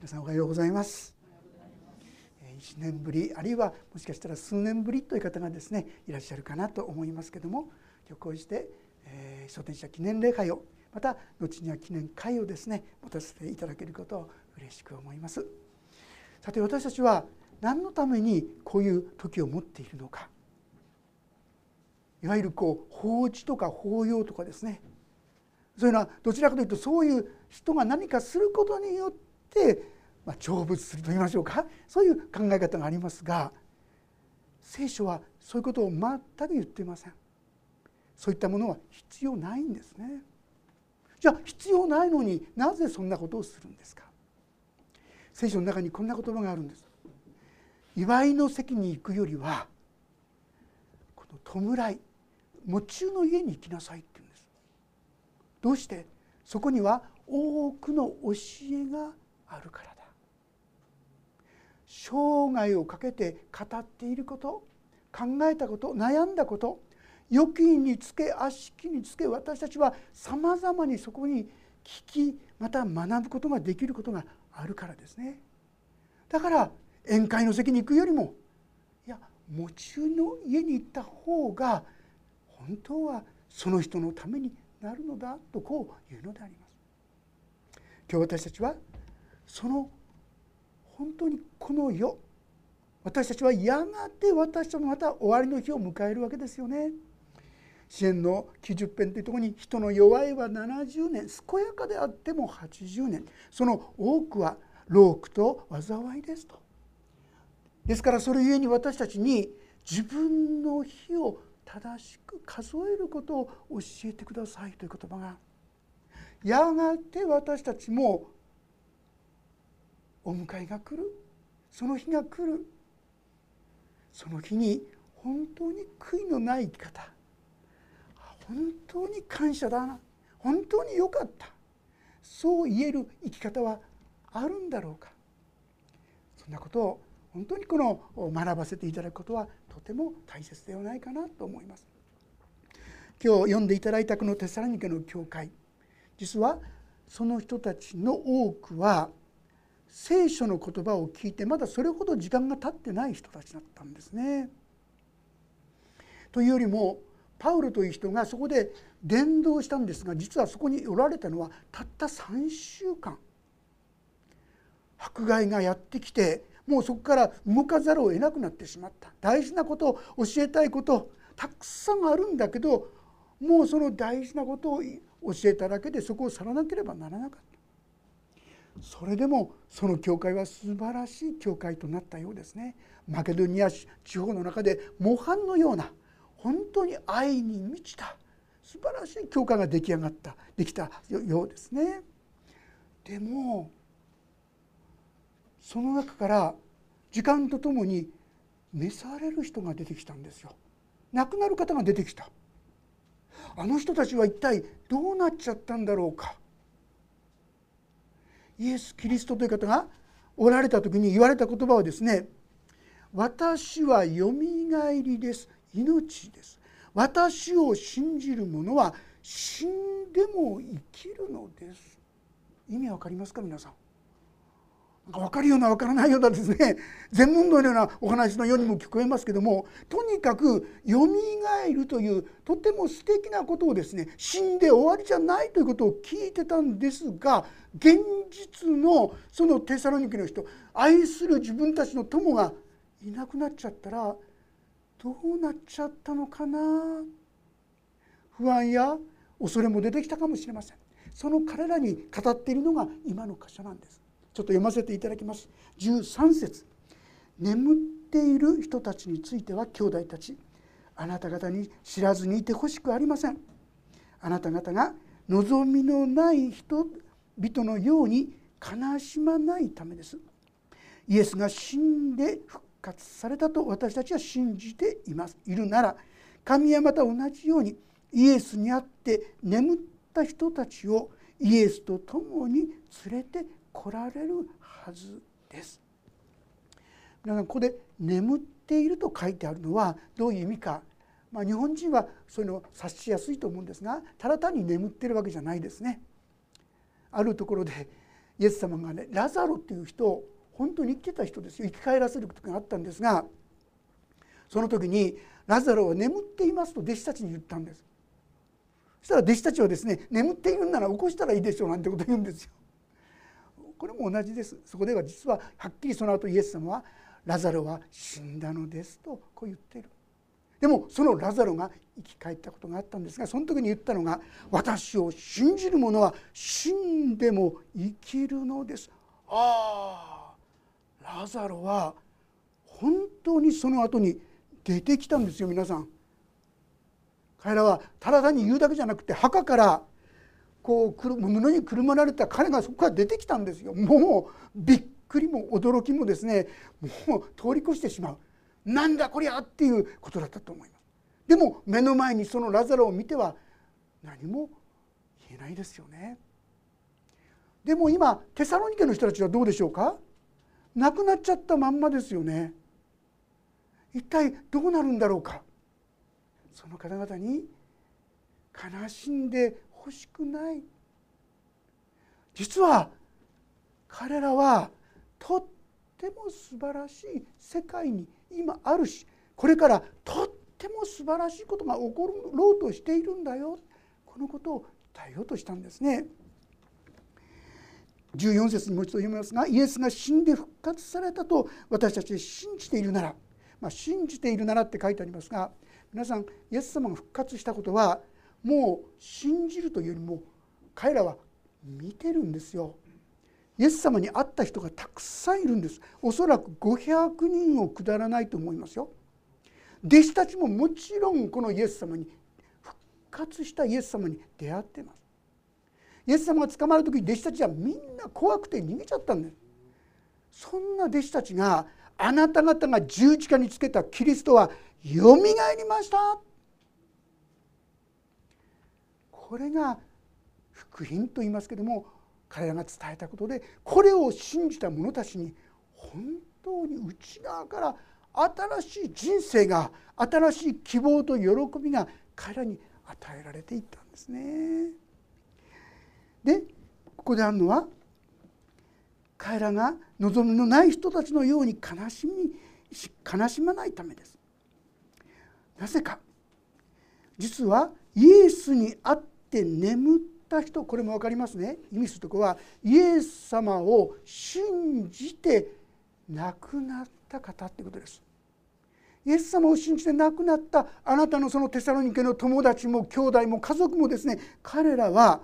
皆さんおはようございます。1年ぶりあるいはもしかしたら数年ぶりという方がですねいらっしゃるかなと思いますけども今日こうして、えー、書店者記念礼拝をまた後には記念会をですね持たせていただけることを嬉しく思います。さて私たちは何のためにこういう時を持っているのか。いわゆるこう法事とか法要とかですね。そういうのはどちらかというとそういう人が何かすることによって、まあ、成仏すると言いましょうか。そういう考え方がありますが聖書はそういうことを全く言っていません。そういったものは必要ないんですね。じゃあ必要ないのになぜそんなことをするんですか？聖書の中にこんな言葉があるんです。祝いの席に行くよりはこの弔い喪中の家に行きなさいって言うんです。どうして？そこには多くの教えがあるからだ生涯をかけて語っていること考えたこと悩んだこと預金につけ悪しきにつけ私たちはさまざまにそこに聞きまた学ぶことができることがあるからですねだから宴会の席に行くよりもいや喪中の家に行った方が本当はその人のためになるのだとこういうのであります。今日私たちはその本当にこの世私たちはやがて私たちもまた終わりの日を迎えるわけですよね。支援の90編というところに人の弱いは70年健やかであっても80年その多くは労苦と災いですと。ですからそれゆえに私たちに自分の日を正しく数えることを教えてくださいという言葉がやがて私たちもお迎えが来る。その日が来る。その日に本当に悔いのない生き方。本当に感謝だな。本当に良かった。そう言える生き方はあるんだろうか。そんなことを本当にこの学ばせていただくことはとても大切ではないかなと思います。今日読んでいただいたこのテサラニケの教会。実はその人たちの多くは聖書の言葉を聞いてまだそれほど時間が経ってない人たちだったんですね。というよりもパウロという人がそこで伝道したんですが実はそこにおられたのはたった3週間。迫害がやってきてもうそこから動かざるを得なくなってしまった。大事なことを教えたいことたくさんあるんだけどもうその大事なことを教えただけでそこを去らなければならなかった。それでもその教会は素晴らしい教会となったようですね。マケドニア地方の中で模範のような本当に愛に満ちた素晴らしい教会が出来上がったできたようですね。でもその中から時間とともに召される人が出てきたんですよ。亡くなる方が出てきた。あの人たちは一体どうなっちゃったんだろうか。イエス・キリストという方がおられた時に言われた言葉はですね「私はよみがえりです命です」「私を信じる者は死んでも生きるのです」意味わかりますか皆さん？分かるような分からないようなですね 全問答のようなお話のようにも聞こえますけどもとにかくよみがえるというとても素敵なことをですね死んで終わりじゃないということを聞いてたんですが現実のそのテサロニケの人愛する自分たちの友がいなくなっちゃったらどうなっちゃったのかな？不安や恐れも出てきたかもしれません。その彼らに語っているのが今の箇所なんです。ちょっと読ませていただきます。13節。眠っている人たちについては兄弟たち。あなた方に知らずにいてほしくありません。あなた方が望みのない人々のように悲しまないためです。イエスが死んで復活されたと私たちは信じています。いるなら神はまた同じようにイエスにあって眠った人たちをイエスと共に連れて来られるはずです。皆さんここで「眠っている」と書いてあるのはどういう意味か、まあ、日本人はそういうのを察しやすいと思うんですがただ単に眠ってるわけじゃないですね。あるところでイエス様がねラザロっていう人を本当に生きてた人ですよ生き返らせることがあったんですがその時にラザロは眠っていますと弟子たちに言ったんですそしたら弟子たちはですね眠っているんなら起こしたらいいでしょうなんてこと言うんですよこれも同じです。そこでは実ははっきりその後イエス様はラザロは死んだのですとこう言っている。でもそのラザロが生き返ったことがあったんですがその時に言ったのが「私を信じる者は死んでも生きるのです」ああラザロは本当にその後に出てきたんですよ皆さん。彼らはただ単に言うだけじゃなくて墓からこう布にくるまられた彼がそこから出てきたんですよ。もうびっくりも驚きもですねもう通り越してしまう。なんだこりゃっていうことだったと思います。でも目の前にそのラザロを見ては何も言えないですよね。でも今テサロニケの人たちはどうでしょうか？亡くなっちゃったまんまですよね。一体どうなるんだろうか？その方々に悲しんでほしくない。実は彼らはとっても素晴らしい世界に今あるしこれからとっても素晴らしいことが起ころうとしているんだよ。このことを伝えようとしたんですね。14節にもう一度読みますがイエスが死んで復活されたと私たち信じているなら、まあ、信じているならって書いてありますが皆さんイエス様が復活したことはもう信じるというよりも彼らは見てるんですよ。イエス様に会った人がたくさんいるんです。おそらく500人を下らないと思いますよ。弟子たちももちろんこのイエス様に復活したイエス様に出会ってます。イエス様が捕まる時弟子たちはみんな怖くて逃げちゃったんです。そんな弟子たちがあなた方が十字架につけたキリストはよみがえりました。これが福音と言いますけども彼らが伝えたことでこれを信じた者たちに本当に内側から新しい人生が新しい希望と喜びが彼らに与えられていったんですね。でここであるのは彼らが望みのない人たちのように悲しみ悲しまないためです。なぜか実はイエスにあっって眠った人これも分かりますね意味するとこはイエス様を信じて亡くなった方ってことです。イエス様を信じて亡くなったあなたのそのテサロニケの友達も兄弟も家族もですね彼らは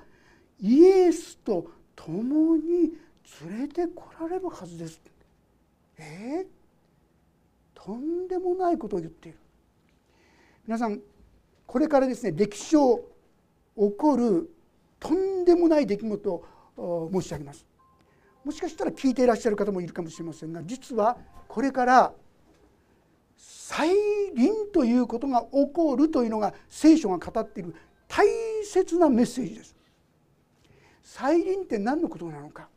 イエスと共に連れてこられるはずです。えー、とんでもないことを言っている。皆さんこれからですね歴史上起こるとんでもない出来事を申し上げます。もしかしたら聞いていらっしゃる方もいるかもしれませんが実はこれから再臨ということが起こるというのが聖書が語っている大切なメッセージです。再臨って何のことなのか。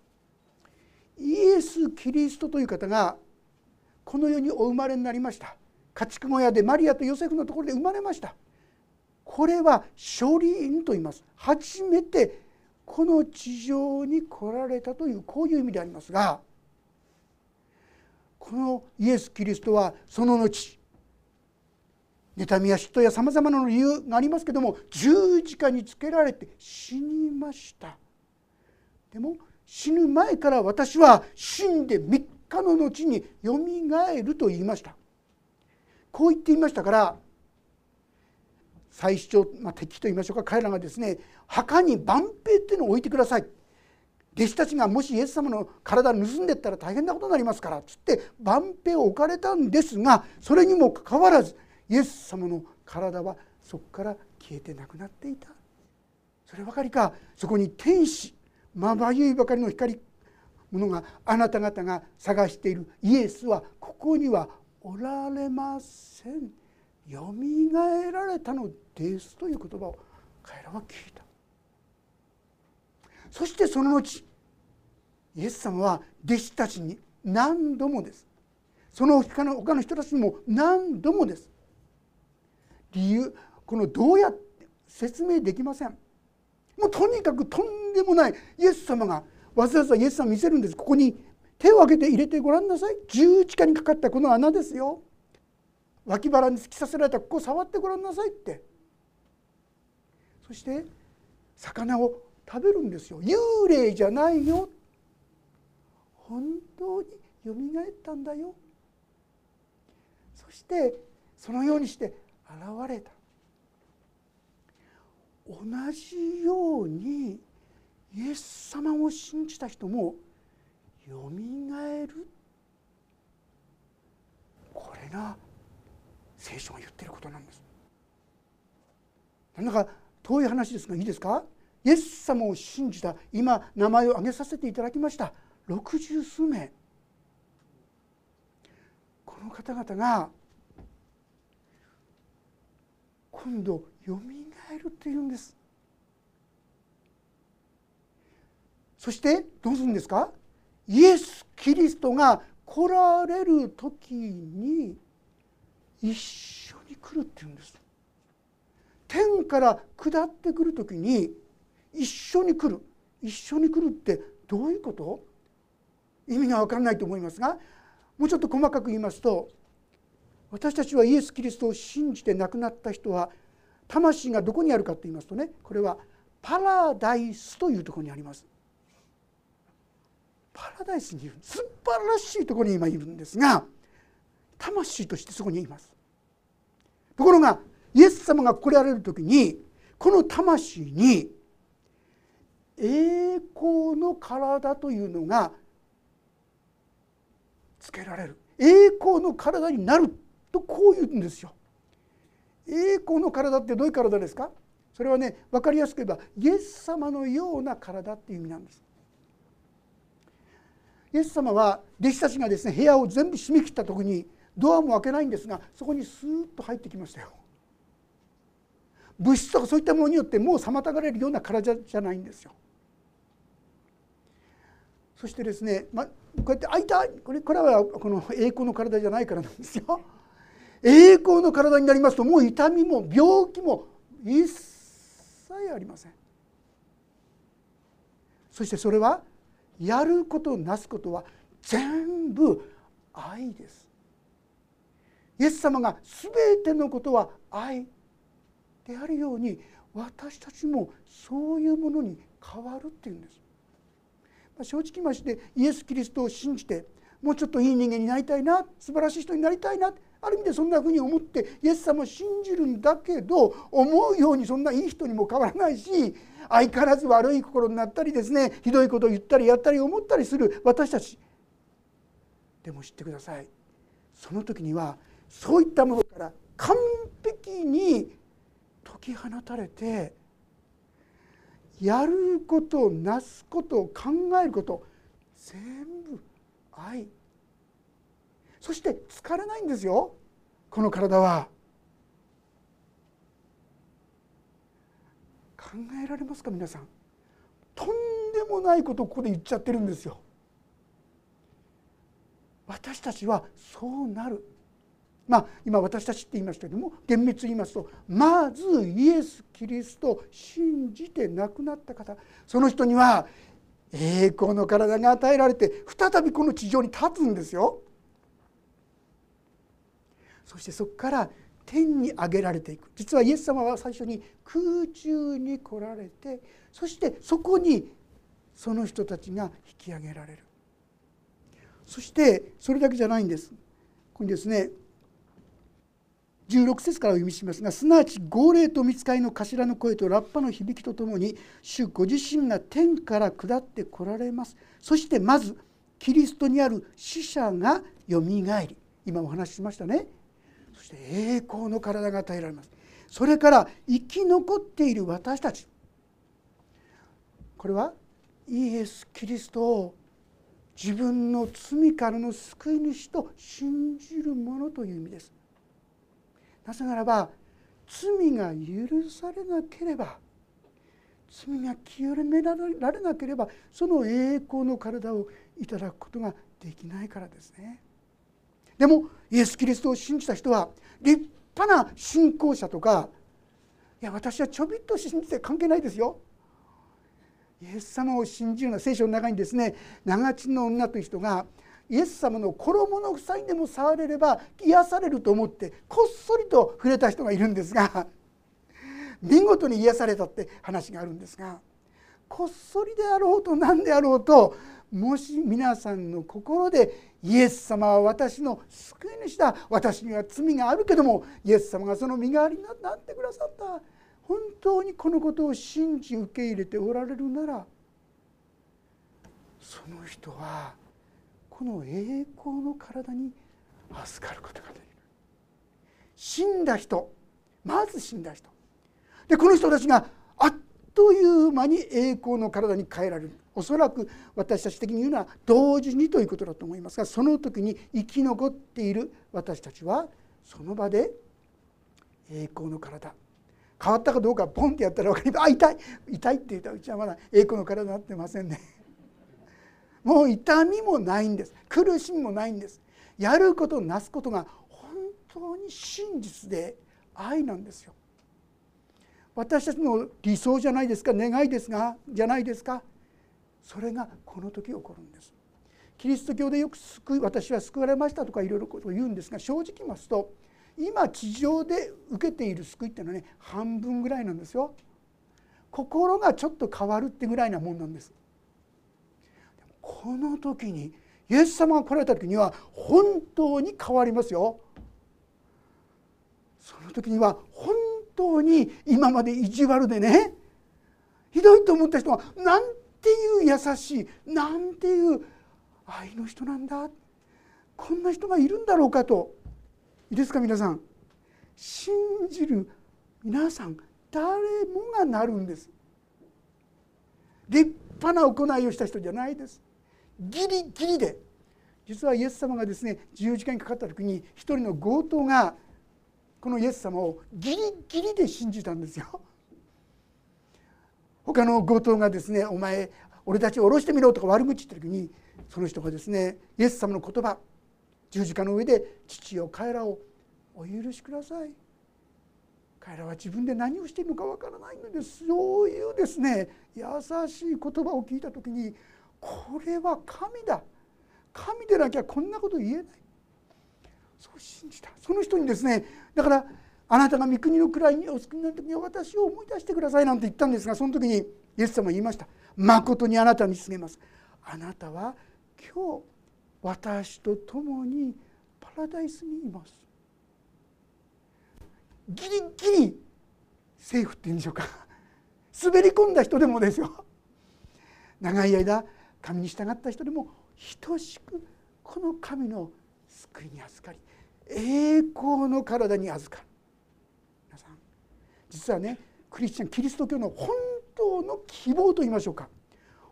イエス・キリストという方がこの世にお生まれになりました。家畜小屋でマリアとヨセフのところで生まれました。これは処理院と言います。初めてこの地上に来られたというこういう意味でありますがこのイエス・キリストはその後妬みや嫉妬やさまざまな理由がありますけども十字架につけられて死にました。でも死ぬ前から私は死んで3日の後によみがえると言いました。こう言っていましたから最初、まあ、敵と言いましょうか彼らがですね墓に万兵っていうのを置いてください弟子たちがもしイエス様の体を盗んでったら大変なことになりますからつって万兵を置かれたんですがそれにもかかわらずイエス様の体はそこから消えてなくなっていたそればかりかそこに天使まばゆいばかりの光ものがあなた方が探しているイエスはここにはおられません。よみがえられたのですという言葉を彼らは聞いた。そしてその後イエス様は弟子たちに何度もです。その他の他の人たちにも何度もです。理由このどうやって説明できません。もうとにかくとんでもない。イエス様がわざわざイエス様見せるんです。ここに手を挙げて入れてごらんなさい。十字架にかかったこの穴ですよ。脇腹に突き刺せられたここを触ってごらんなさいって。そして魚を食べるんですよ。幽霊じゃないよ。本当によみがえったんだよ。そしてそのようにして現れた。同じようにイエス様を信じた人もよみがえる。これが聖書が言ってることなんです。なんだか遠い話ですがいいですか？イエス様を信じた今名前を挙げさせていただきました。六十数名。この方々が今度よみがえるっていうんです。そしてどうするんですか？イエス・キリストが来られる時に一緒に来るっていうんです。天から下ってくる時に一緒に来る。一緒に来るってどういうこと？意味が分からないと思いますがもうちょっと細かく言いますと私たちはイエス・キリストを信じて亡くなった人は魂がどこにあるかと言いますとねこれはパラダイスというところにあります。パラダイスにいる素晴らしいところに今いるんですが魂としてそこにいます。ところがイエス様が来られる時にこの魂に栄光の体というのがつけられる栄光の体になるとこう言うんですよ。栄光の体ってどういう体ですか？それはね分かりやすく言えばイエス様のような体っていう意味なんです。イエス様は弟子たちがですね部屋を全部閉め切った時にドアも開けないんですがそこにスーッと入ってきましたよ。物質とかそういったものによってもう妨がれるような体じゃないんですよ。そしてですね、ま、こうやって開いたこれこれはこの栄光の体じゃないからなんですよ。栄光の体になりますともう痛みも病気も一切ありません。そしてそれはやることなすことは全部愛です。イエス様が全てのことは愛であるように私たちもそういうものに変わるっていうんです。正直ましてイエス・キリストを信じてもうちょっといい人間になりたいな素晴らしい人になりたいなある意味でそんなふうに思ってイエス様を信じるんだけど思うようにそんないい人にも変わらないし相変わらず悪い心になったりですねひどいことを言ったりやったり思ったりする私たちでも知ってくださいその時にはそういったものから完璧に解き放たれてやることなすこと考えること全部愛そして疲れないんですよこの体は。考えられますか皆さんとんでもないことをここで言っちゃってるんですよ。私たちはそうなるまあ今私たちって言いましたけども厳密に言いますとまずイエス・キリストを信じて亡くなった方その人には栄光の体が与えられて再びこの地上に立つんですよ。そしてそこから天に上げられていく。実はイエス様は最初に空中に来られてそしてそこにその人たちが引き上げられる。そしてそれだけじゃないんです。ここにですね16節からお読みしますがすなわち号令と見つかりの頭の声とラッパの響きとともに主ご自身が天から下ってこられます。そしてまずキリストにある死者がよみがえり。今お話ししましたね。そして栄光の体が与えられます。それから生き残っている私たち。これはイエス・キリストを自分の罪からの救い主と信じる者という意味です。なぜならば罪が許されなければ罪が清められなければその栄光の体をいただくことができないからですね。でもイエス・キリストを信じた人は立派な信仰者とかいや私はちょびっと信じて関係ないですよ。イエス様を信じるのは聖書の中にですね長地の女という人がイエス様の衣の房にでも触れれば癒されると思ってこっそりと触れた人がいるんですが 見事に癒されたって話があるんですがこっそりであろうと何であろうともし皆さんの心でイエス様は私の救い主だ私には罪があるけどもイエス様がその身代わりになってくださった本当にこのことを信じ受け入れておられるならその人はこの栄光の体に預かることができる。死んだ人。まず死んだ人。でこの人たちがあっという間に栄光の体に変えられる。おそらく私たち的に言うのは同時にということだと思いますがその時に生き残っている私たちはその場で栄光の体。変わったかどうかポンってやったら分かりますあ痛い。痛いって言ったらうちはまだ栄光の体になってませんね。もう痛みもないんです。苦しみもないんです。やることなすことが本当に真実で愛なんですよ。私たちの理想じゃないですか。願いですがじゃないですか。それがこの時起こるんです。キリスト教でよく救い私は救われましたとかいろいろことを言うんですが正直言いますと今地上で受けている救いっていうのはね半分ぐらいなんですよ。心がちょっと変わるってぐらいなもんなんです。この時にイエス様が来られた時には本当に変わりますよ。その時には本当に今まで意地悪でねひどいと思った人はなんていう優しいなんていう愛の人なんだこんな人がいるんだろうかと。いいですか皆さん。信じる皆さん誰もがなるんです。立派な行いをした人じゃないです。ギリギリで実はイエス様がですね十字架にかかった時に一人の強盗がこのイエス様をギリギリで信じたんですよ。他の強盗がですね「お前俺たちを下ろしてみろ」とか悪口言った時にその人がですねイエス様の言葉十字架の上で「父よ彼らをお許しください」彼らは自分で何をしているのかわからないのでそういうですね優しい言葉を聞いた時にこれは神だ。神でなきゃこんなこと言えない。そう信じた。その人にですねだからあなたが御国の位にお救いになる時に私を思い出してくださいなんて言ったんですがその時にイエス様は言いました。誠にあなたに告げます。あなたは今日私と共にパラダイスにいます。ギリギリセーフっていうんでしょうか。滑り込んだ人でもですよ。長い間神に従った人でも等しくこの神の救いに預かり栄光の体に預かる。皆さん実はねクリスチャンキリスト教の本当の希望と言いましょうか。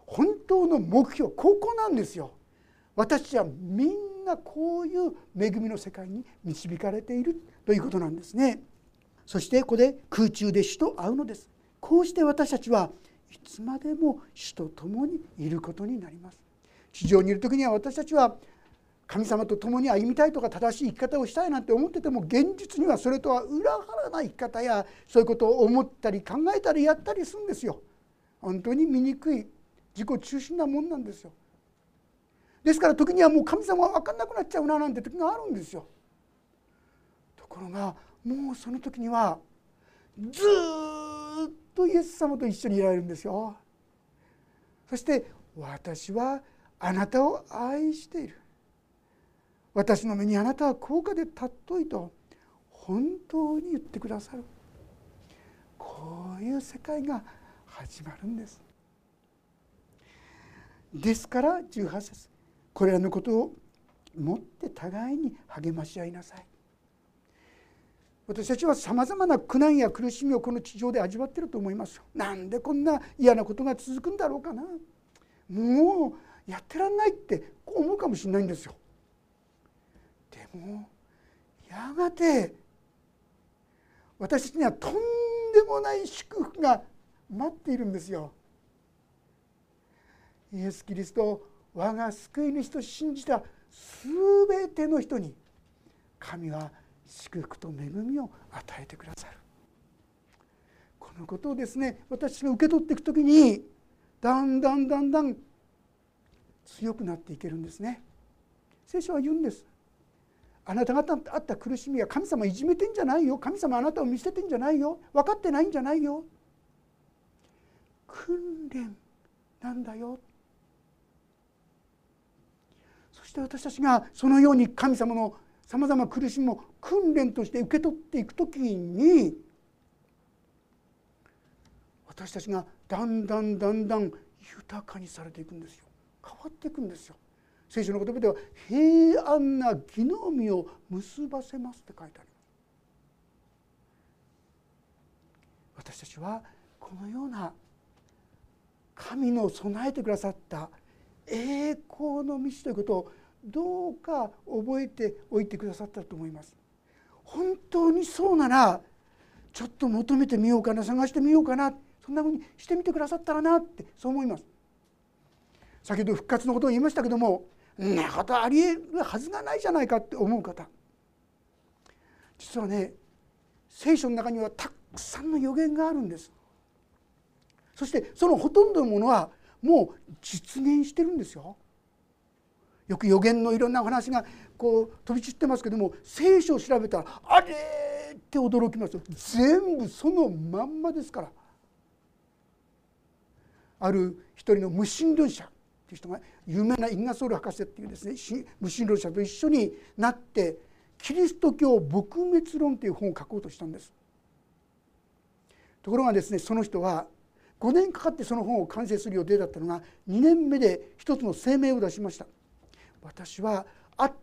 本当の目標ここなんですよ。私はみんなこういう恵みの世界に導かれているということなんですね。そしてここで空中で主と会うのです。こうして私たちはいつまでも主と共にいることになります地上にいる時には私たちは神様と共に歩みたいとか正しい生き方をしたいなんて思ってても現実にはそれとは裏腹な生き方やそういうことを思ったり考えたりやったりするんですよ。本当に醜い自己中心なもんなんですよ。ですから時にはもう神様は分かんなくなっちゃうななんて時があるんですよ。ところがもうその時にはずっとイエス様と一緒にいられるんですよ。そして私はあなたを愛している。私の目にあなたは高価で尊いと本当に言ってくださる。こういう世界が始まるんです。ですから18節これらのことをもって互いに励まし合いなさい。私たちはさまざまな苦難や苦しみをこの地上で味わってると思いますなんでこんな嫌なことが続くんだろうかな。もうやってらんないって思うかもしれないんですよ。でもやがて私たちにはとんでもない祝福が待っているんですよ。イエス・キリストを我が救い主と信じた全ての人に神は祝福と恵みを与えてくださる。このことをですね私が受け取っていく時にだんだんだんだん強くなっていけるんですね。聖書は言うんです。あなた方あった苦しみは神様いじめてんじゃないよ。神様あなたを見捨ててんじゃないよ。分かってないんじゃないよ。訓練なんだよ。そして私たちがそのように神様のさまざま苦しみを訓練として受け取っていく時に私たちがだんだんだんだん豊かにされていくんですよ。変わっていくんですよ。聖書の言葉では平安な義の実を結ばせますって書いてあります私たちはこのような神の備えてくださった栄光の道ということをどうか覚えておいてくださったと思います。本当にそうならちょっと求めてみようかな探してみようかなそんなふうにしてみてくださったらなってそう思います。先ほど復活のことを言いましたけどもんなことありえるはずがないじゃないかって思う方。実はね聖書の中にはたくさんの予言があるんです。そしてそのほとんどのものはもう実現してるんですよ。よく予言のいろんな話がこう飛び散ってますけども聖書を調べたらあれって驚きますよ。全部そのまんまですから。ある一人の無神論者っていう人が有名なインガソール博士っていうですね無神論者と一緒になってキリスト教撲滅論という本を書こうとしたんです。ところがですねその人は5年かかってその本を完成する予定だったのが2年目で一つの声明を出しました。私は圧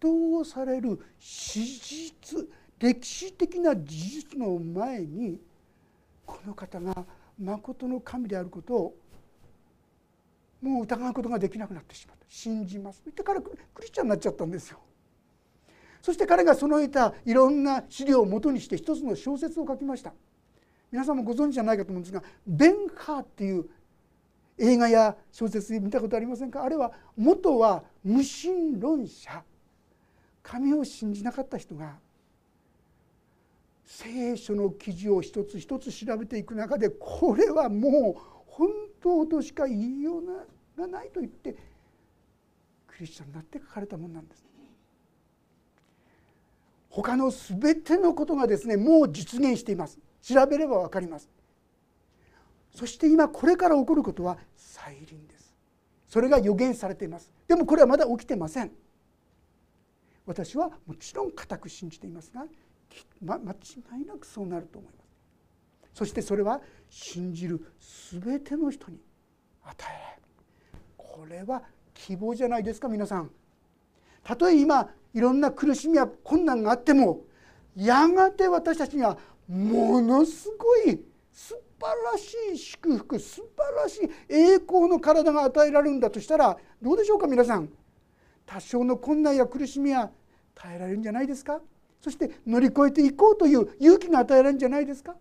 倒される史実歴史的な事実の前にこの方がまことの神であることをもう疑うことができなくなってしまった。信じます。言ってからクリスチャンになっちゃったんですよ。そして彼がその得たいろんな資料をもとにして一つの小説を書きました。皆さんもご存知じゃないかと思うんですが「ベンハー」っていう映画や小説見たことありませんか？あれは元は無神論者。神を信じなかった人が聖書の記事を一つ一つ調べていく中でこれはもう本当としか言いようがないと言ってクリスチャンになって書かれたものなんです。他の全てのことがですねもう実現しています。調べれば分かります。そして今これから起こることは再臨です。それが予言されています。でもこれはまだ起きてません。私はもちろん固く信じていますが、ま、間違いなくそうなると思います。そしてそれは信じる全ての人に与えられる。これは希望じゃないですか皆さん。たとえ今いろんな苦しみや困難があってもやがて私たちにはものすごい素晴らしい祝福素晴らしい栄光の体が与えられるんだとしたらどうでしょうか皆さん。多少の困難や苦しみは耐えられるんじゃないですか？そして乗り越えていこうという勇気が与えられるんじゃないですか？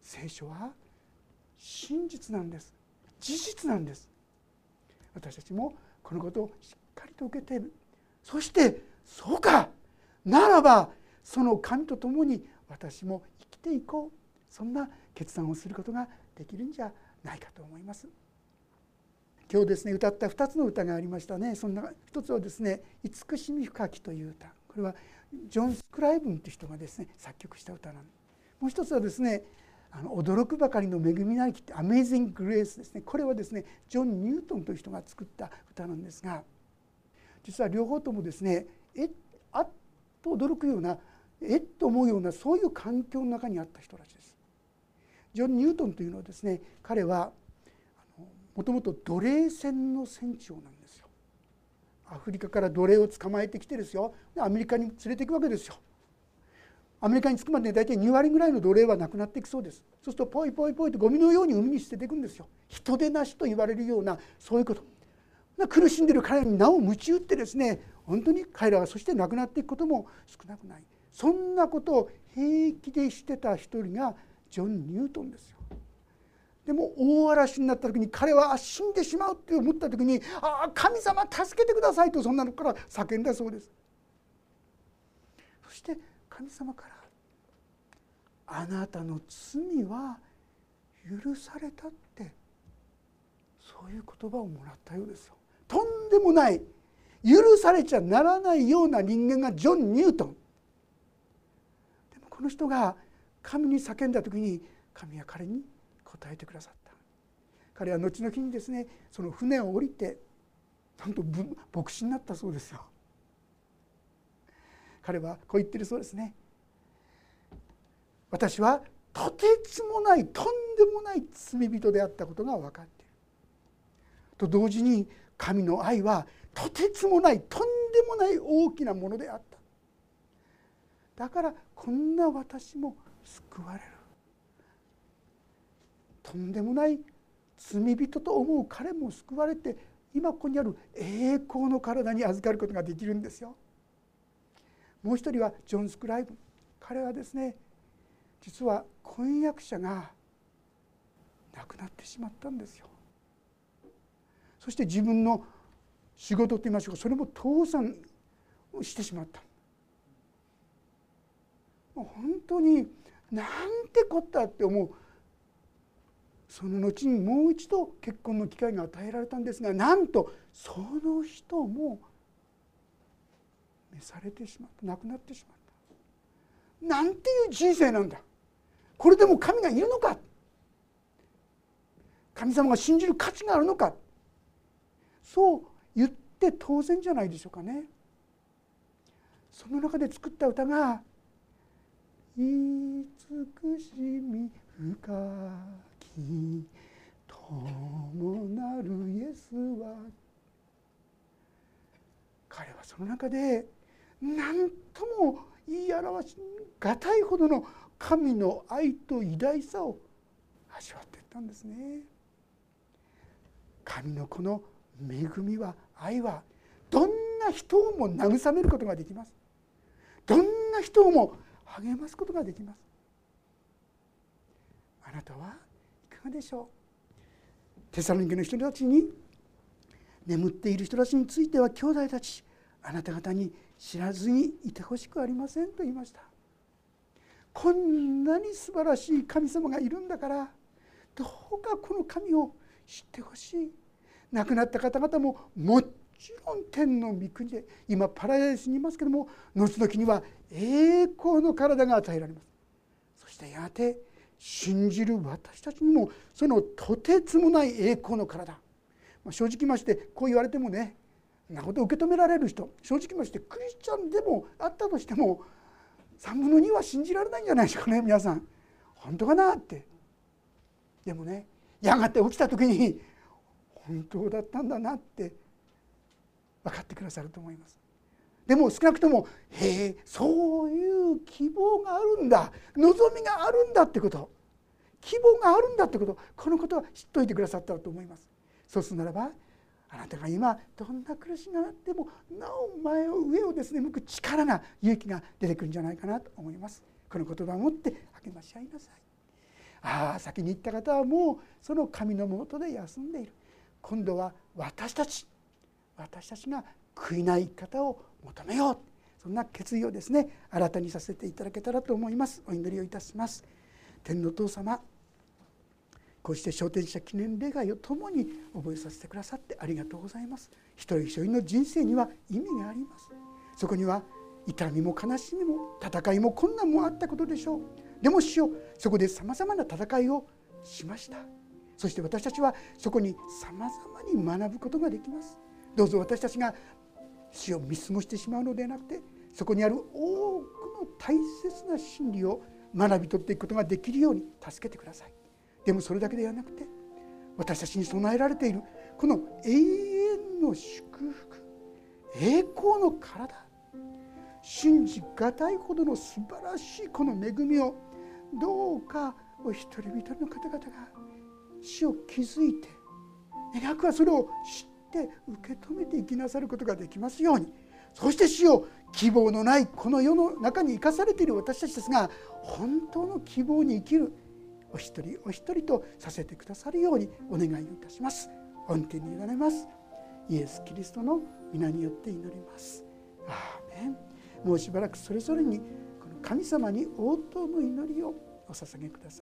聖書は真実なんです。事実なんです。私たちもこのことをしっかりと受けている。そしてそうか。ならばその神と共に私も生きていこう。そんな決断をすることができるんじゃないかと思います。今日ですね歌った2つの歌がありましたね。そんな一つはですね「慈しみ深き」という歌。これはジョン・スクライブンという人がですね作曲した歌なんもう一つはですねあの驚くばかりの恵みなりきって「アメイジング・グレース」ですね。これはですねジョン・ニュートンという人が作った歌なんですが実は両方ともですねえあっと驚くようなえっと思うようなそういう環境の中にあった人たちです。ジョン・ニュートンというのはですね彼はもともと奴隷船の船長なんですよ。アフリカから奴隷を捕まえてきてですよアメリカに連れていくわけですよ。アメリカに着くまで大体2割ぐらいの奴隷はなくなっていくそうですそうするとポイポイポイとゴミのように海に捨てていくんですよ人でなしと言われるようなそういうこと苦しんでる彼らになお鞭打ってですね本当に彼らはそして亡くなっていくことも少なくないそんなことを平気でしてた一人がジョン・ニュートンですよ。でも大嵐になった時に彼は死んでしまうって思った時に「ああ神様助けてください」とそんなのから叫んだそうです。そして神様から「あなたの罪は許されたってそういう言葉をもらったようですよ。とんでもない許されちゃならないような人間がジョン・ニュートンでもこの人が神に叫んだ時に神は彼に答えてくださった。彼は後々にですねその船を降りてなんと牧師になったそうですよ。彼はこう言ってるそうですね。私はとてつもないとんでもない罪人であったことが分かっている。と同時に神の愛はとてつもないとんでもない大きなものであった。だからこんな私も救われる。とんでもない罪人と思う彼も救われて今ここにある栄光の体に預かることができるんですよ。もう一人はジョン・スクライブ彼はですね実は婚約者が亡くなってしまったんですよ。そして自分の仕事といいましょうかそれも倒産してしまったもう本当になんてこったって思うその後にもう一度結婚の機会が与えられたんですがなんとその人も召されてしまった。亡くなってしまった。なんていう人生なんだ。これでも神がいるのか。神様が信じる価値があるのか。そう言って当然じゃないでしょうかね。その中で作った歌が「慈しみ深いき友なるイエスは」彼はその中で何とも言い表しがたいほどの神の愛と偉大さを味わっていったんですね。神のこの恵みは愛はどんな人をも慰めることができますどんな人をも励ますことができますあなたはかがでしょう。テサロニケの人たちに眠っている人たちについては兄弟たちあなた方に知らずにいてほしくありませんと言いました。こんなに素晴らしい神様がいるんだからどうかこの神を知ってほしい。亡くなった方々ももちろん天の御国で今パラダイスにいますけども後々には栄光の体が与えられます。そしてやがて信じる私たちにもそのとてつもない栄光の体、まあ、正直ましてこう言われてもねなこと受け止められる人。正直ましてクリスチャンでもあったとしても3分の2は信じられないんじゃないですかね皆さん。本当かなって。でもねやがて起きた時に本当だったんだなって分かってくださると思います。でも少なくともへえそういう希望があるんだ。望みがあるんだってこと。希望があるんだってこと。このことは知っておいてくださったと思います。そうするならばあなたが今どんな苦しみがあってもなお前を上をですね向く力が勇気が出てくるんじゃないかなと思います。この言葉を持って励まし合いなさい。ああ先に行った方はもうその神のもとで休んでいる。今度は私たち。私たちが悔いない生き方を求めよう。そんな決意をですね新たにさせていただけたらと思います。お祈りをいたします。天の父様こうして昇天者記念礼拝を共に覚えさせてくださってありがとうございます。一人一人の人生には意味があります。そこには痛みも悲しみも戦いも困難もあったことでしょう。でも主よそこでさまざまな戦いをしました。そして私たちはそこにさまざまに学ぶことができます。どうぞ私たちが死を見過ごしてしまうのではなくてそこにある多くの大切な真理を学び取っていくことができるように助けてください。でもそれだけではなくて私たちに備えられているこの永遠の祝福栄光の体信じがたいほどの素晴らしいこの恵みをどうかお一人一人の方々が死を気づいて願くはそれを知って受け止めて生きなさることができますようにそして死を希望のないこの世の中に生かされている私たちですが本当の希望に生きるお一人お一人とさせてくださるようにお願いをいたします。御手に委ねますイエス・キリストの皆によって祈ります。アーメンもうしばらくそれぞれにこの神様に応答の祈りをお捧げください。